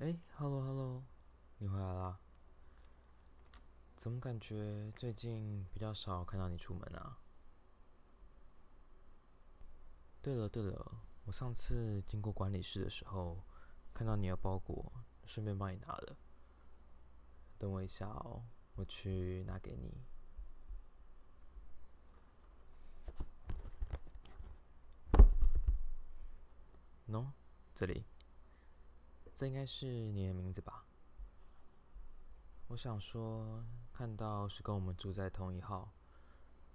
哎，Hello Hello，你回来啦？怎么感觉最近比较少看到你出门啊？对了对了，我上次经过管理室的时候，看到你的包裹，顺便帮你拿了。等我一下哦，我去拿给你。喏，这里。这应该是你的名字吧？我想说，看到是跟我们住在同一号，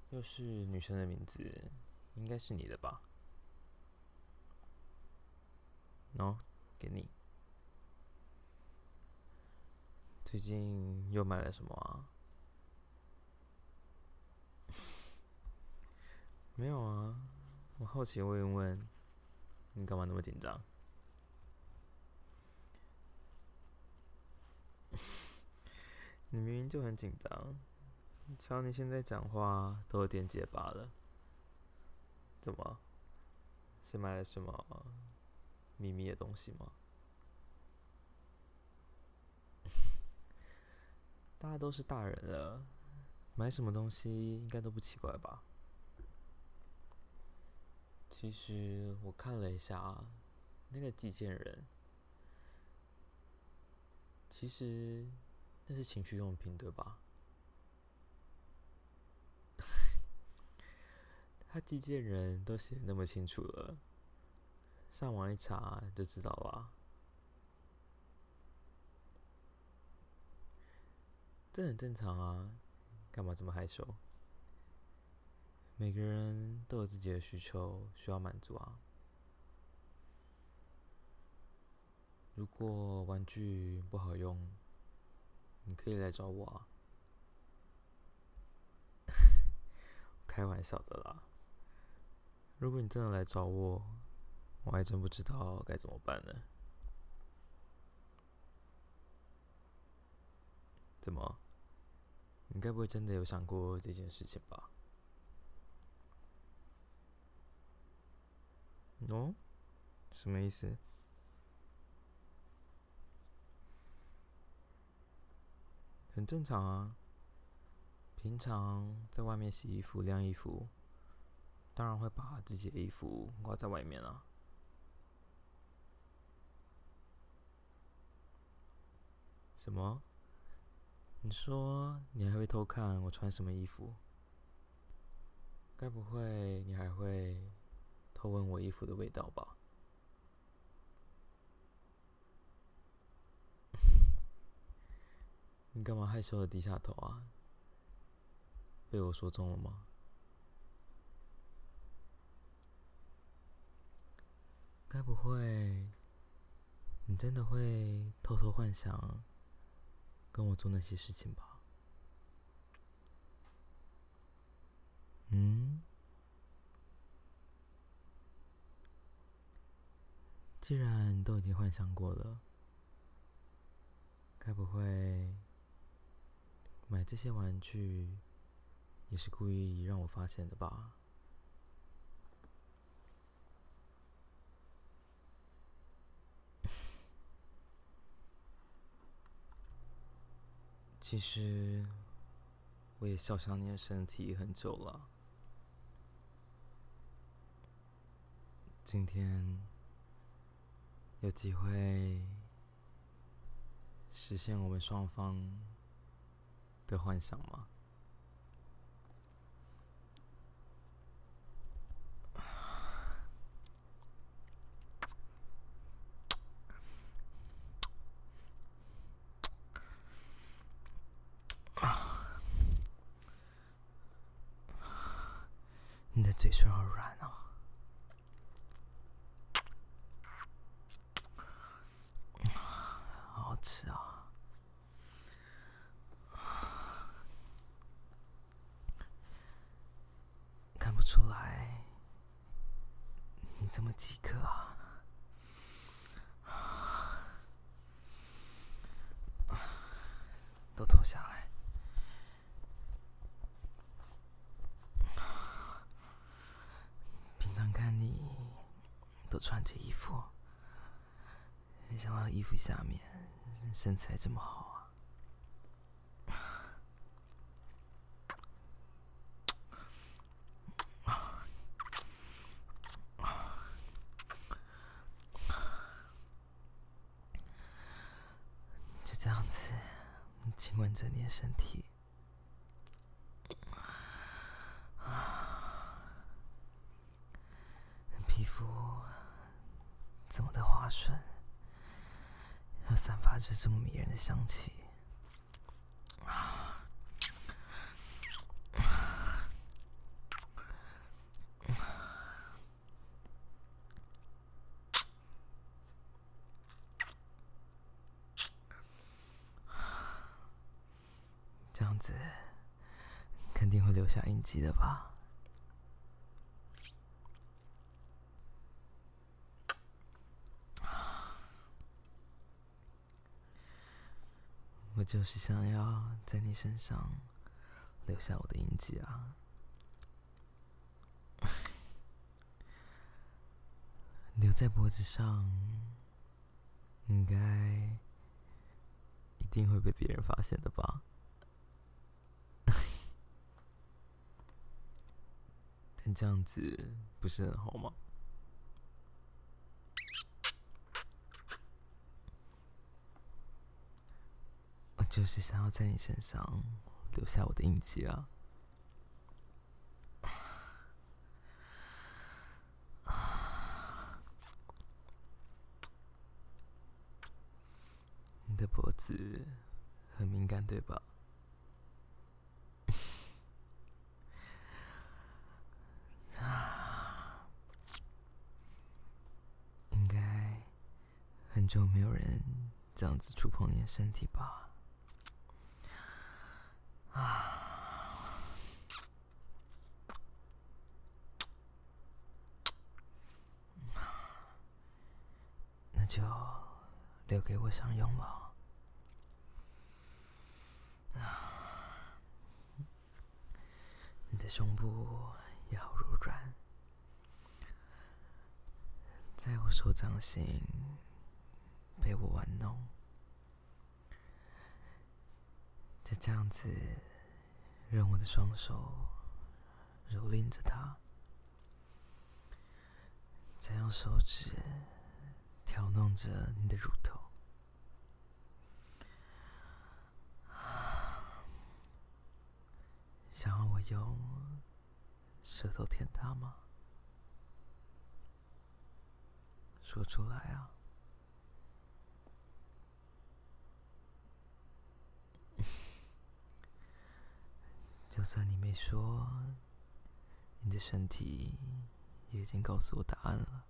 又是女生的名字，应该是你的吧？喏，给你。最近又买了什么啊？没有啊，我好奇问一问，你干嘛那么紧张？你明明就很紧张，瞧你现在讲话都有点结巴了，怎么？是买了什么秘密的东西吗？大家都是大人了，买什么东西应该都不奇怪吧？其实我看了一下，那个寄件人，其实。那是情趣用品，对吧？他寄件人都写那么清楚了，上网一查就知道了。这很正常啊，干嘛这么害羞？每个人都有自己的需求需要满足啊。如果玩具不好用，你可以来找我啊，开玩笑的啦。如果你真的来找我，我还真不知道该怎么办呢。怎么？你该不会真的有想过这件事情吧？哦？什么意思？很正常啊，平常在外面洗衣服、晾衣服，当然会把自己的衣服挂在外面啊。什么？你说你还会偷看我穿什么衣服？该不会你还会偷闻我衣服的味道吧？你干嘛害羞的低下头啊？被我说中了吗？该不会你真的会偷偷幻想跟我做那些事情吧？嗯？既然都已经幻想过了，该不会……买这些玩具也是故意让我发现的吧？其实我也笑想你的身体很久了，今天有机会实现我们双方。的幻想吗？你的嘴唇好软啊，好好吃啊！这么饥渴啊！都脱下来。平常看你都穿着衣服，没想到衣服下面身材这么好啊！就这样子亲吻着你的身体。皮肤这么的滑顺，又散发着这么迷人的香气，这样子肯定会记的吧？我就是想要在你身上留下我的印记啊！留在脖子上，应该一定会被别人发现的吧？但这样子不是很好吗？我就是想要在你身上留下我的印记啊！你的脖子很敏感，对吧？应该就没有人这样子触碰你的身体吧？啊，那就留给我享用了。啊，你的胸部也好柔软，在我手掌心被我玩弄。就这样子，让我的双手蹂躏着它，再用手指挑弄着你的乳头，想要我用舌头舔它吗？说出来啊！就算你没说，你的身体也已经告诉我答案了。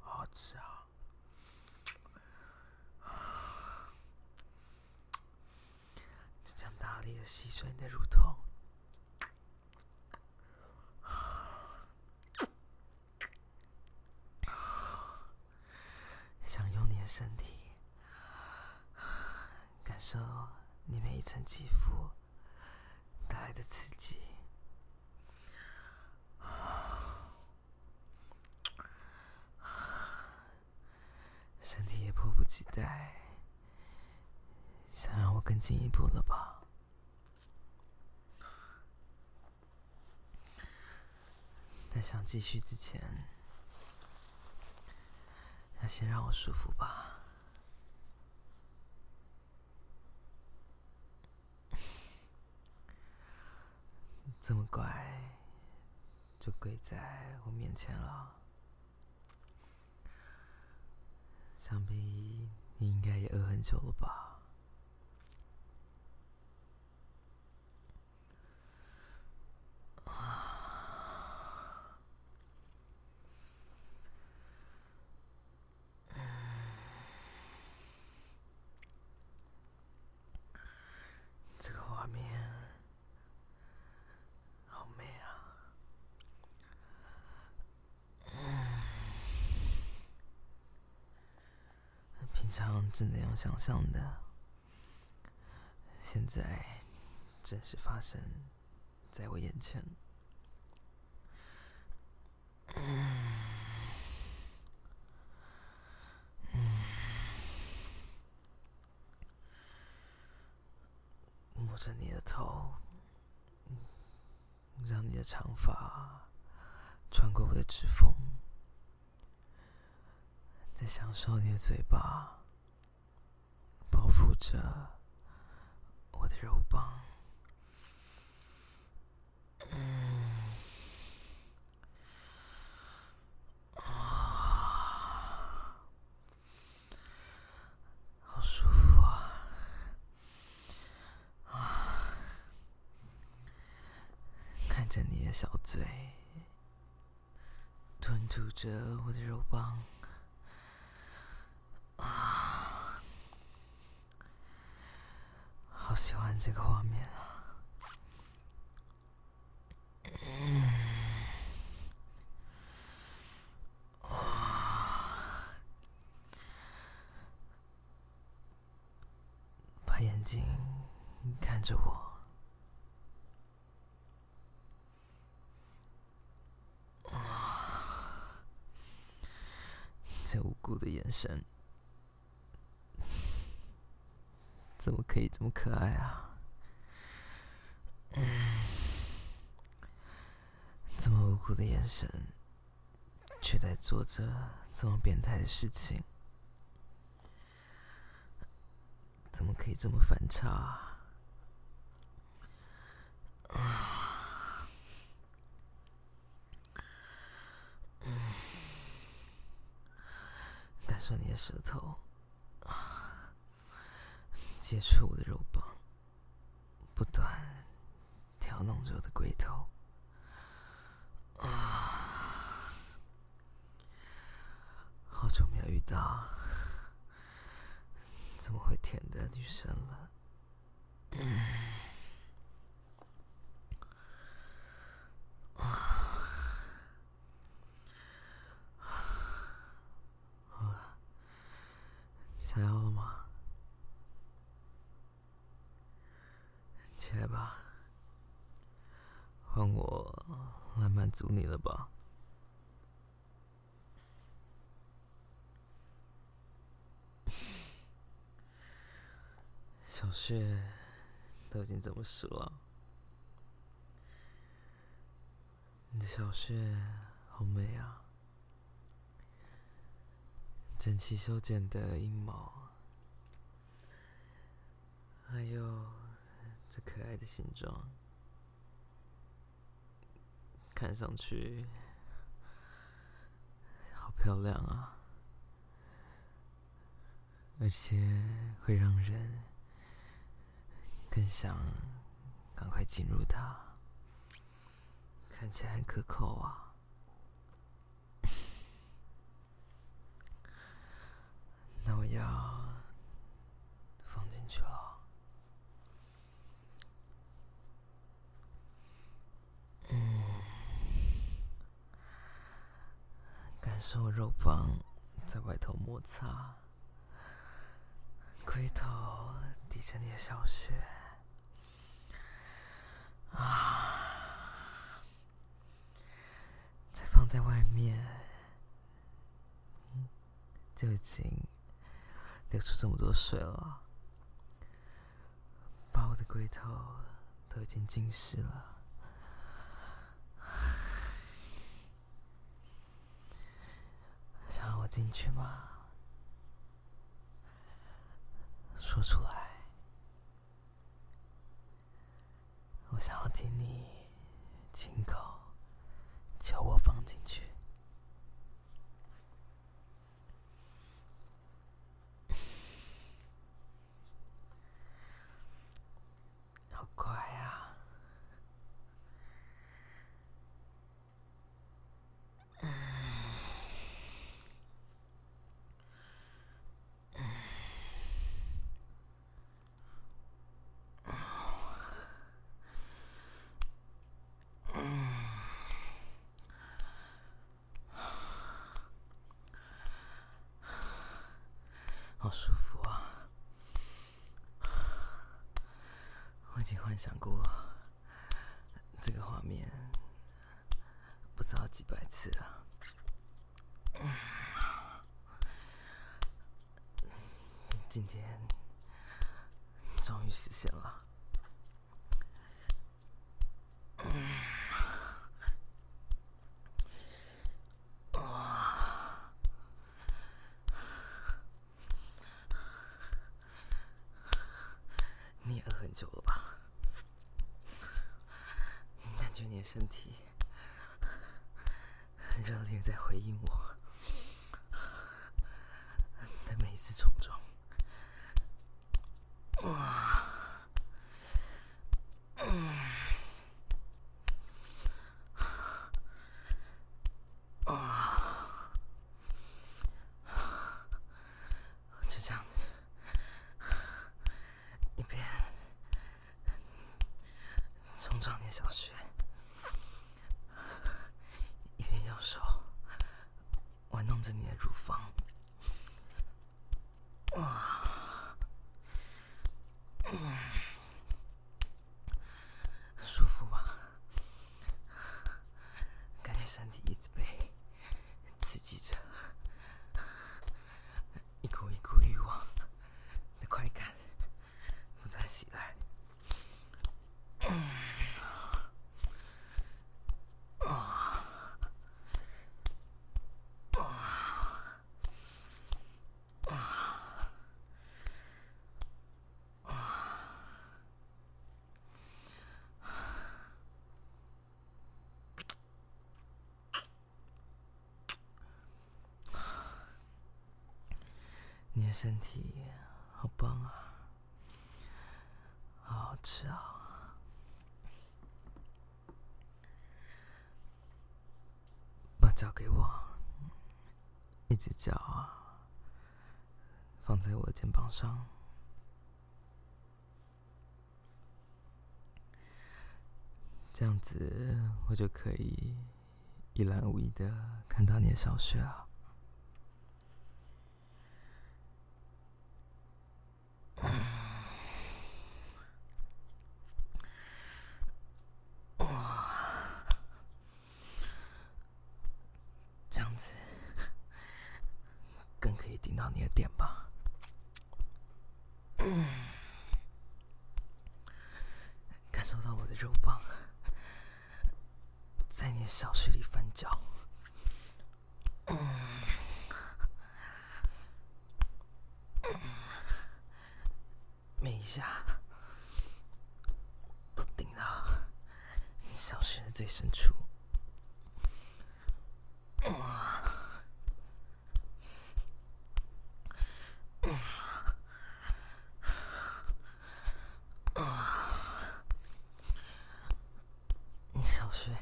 好吃啊！就这样大力的吸吮你的乳头。身体，感受你每一层肌肤带来的刺激，身期待，想让我更进一步了吧？在想继续之前。要先让我舒服吧，这么乖，就跪在我面前了。想必你应该也饿很久了吧？平常只能用想象的，现在正式发生在我眼前。嗯摸着你的头，让你的长发穿过我的指缝，在享受你的嘴巴包覆着我的肉棒。看着你的小嘴，吞吐着我的肉棒，啊，好喜欢这个画面啊！把眼睛看着我。这无辜的眼神，怎么可以这么可爱啊？嗯这么无辜的眼神，却在做着这么变态的事情，怎么可以这么反差？啊！感受你的舌头接触我的肉棒，不断挑弄着我的龟头。啊，好久没有遇到这么会舔的女生了。想要了吗？来吧，换我来满足你了吧。小穴都已经这么湿了，你的小穴好美啊！整齐修剪的阴毛，还有这可爱的形状，看上去好漂亮啊！而且会让人更想赶快进入它，看起来很可口啊！那我要放进去了，嗯，感受肉棒在外头摩擦，龟头抵着你的小穴，啊，再放在外面，就已经。流出这么多水了，把我的龟头都已经浸湿了，进去吗？说出来，我想要听你亲口求我放进去。我已经幻想过这个画面，不知道几百次了。今天终于实现了。你也饿很久了吧？感觉你的身体很热烈，在回应我的每一次冲撞。就这样子，一边冲撞你的小雪，一边用手玩弄着你的乳房。舒服吗？感觉身体一直被刺激着，一股一股欲望的快感不断袭来。你身体好棒啊，好好吃啊！把脚给我，一只脚啊，放在我的肩膀上，这样子我就可以一览无遗的看到你的小穴啊。这样子更可以顶到你的点吧？感受到我的肉棒在你的小穴里翻搅，每一下都顶到你小穴的最深处。你小穴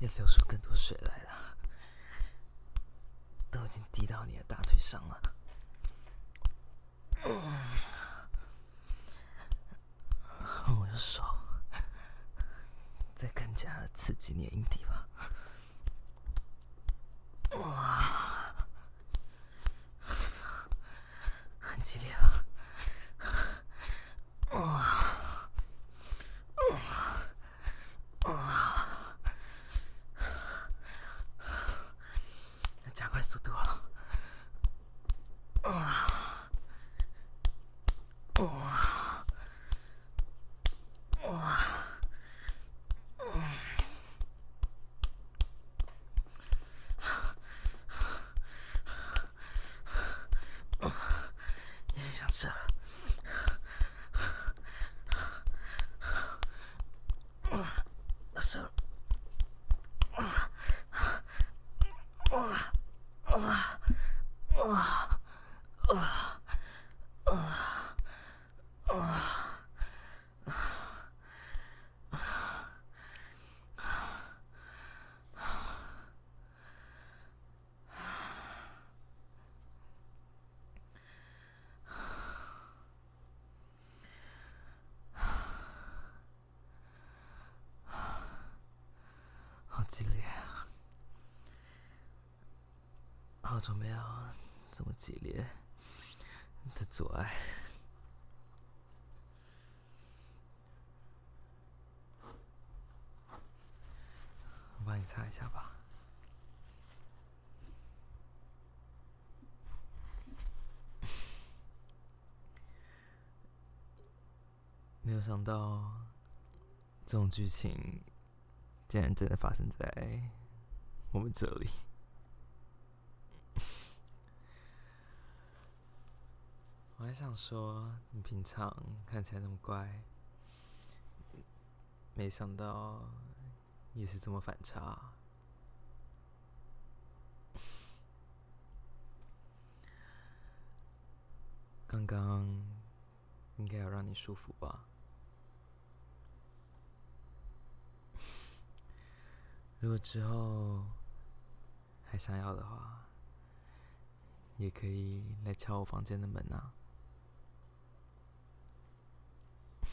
也流出更多水来了，都已经滴到你的大腿上了。我的手再更加刺激你的阴蒂吧。哇，很激烈啊！加快速度了。有激烈啊！好久没有这么激烈的阻碍。我帮你擦一下吧。没有想到这种剧情竟然真的发生在我们这里。我还想说，你平常看起来那么乖，没想到也是这么反差。刚刚应该要让你舒服吧？如果之后还想要的话，也可以来敲我房间的门啊。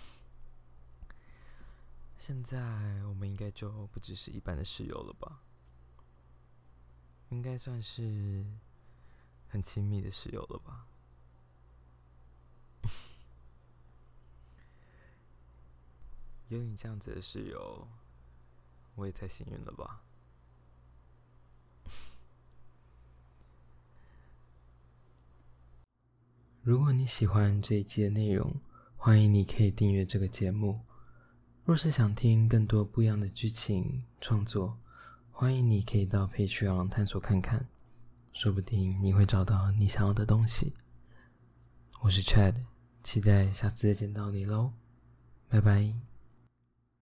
现在我们应该就不只是一般的室友了吧？应该算是很亲密的室友了吧？有你这样子的室友。我也太幸运了吧！如果你喜欢这一期的内容，欢迎你可以订阅这个节目。若是想听更多不一样的剧情创作，欢迎你可以到 Patreon 探索看看，说不定你会找到你想要的东西。我是 Chad，期待下次再见到你喽，拜拜。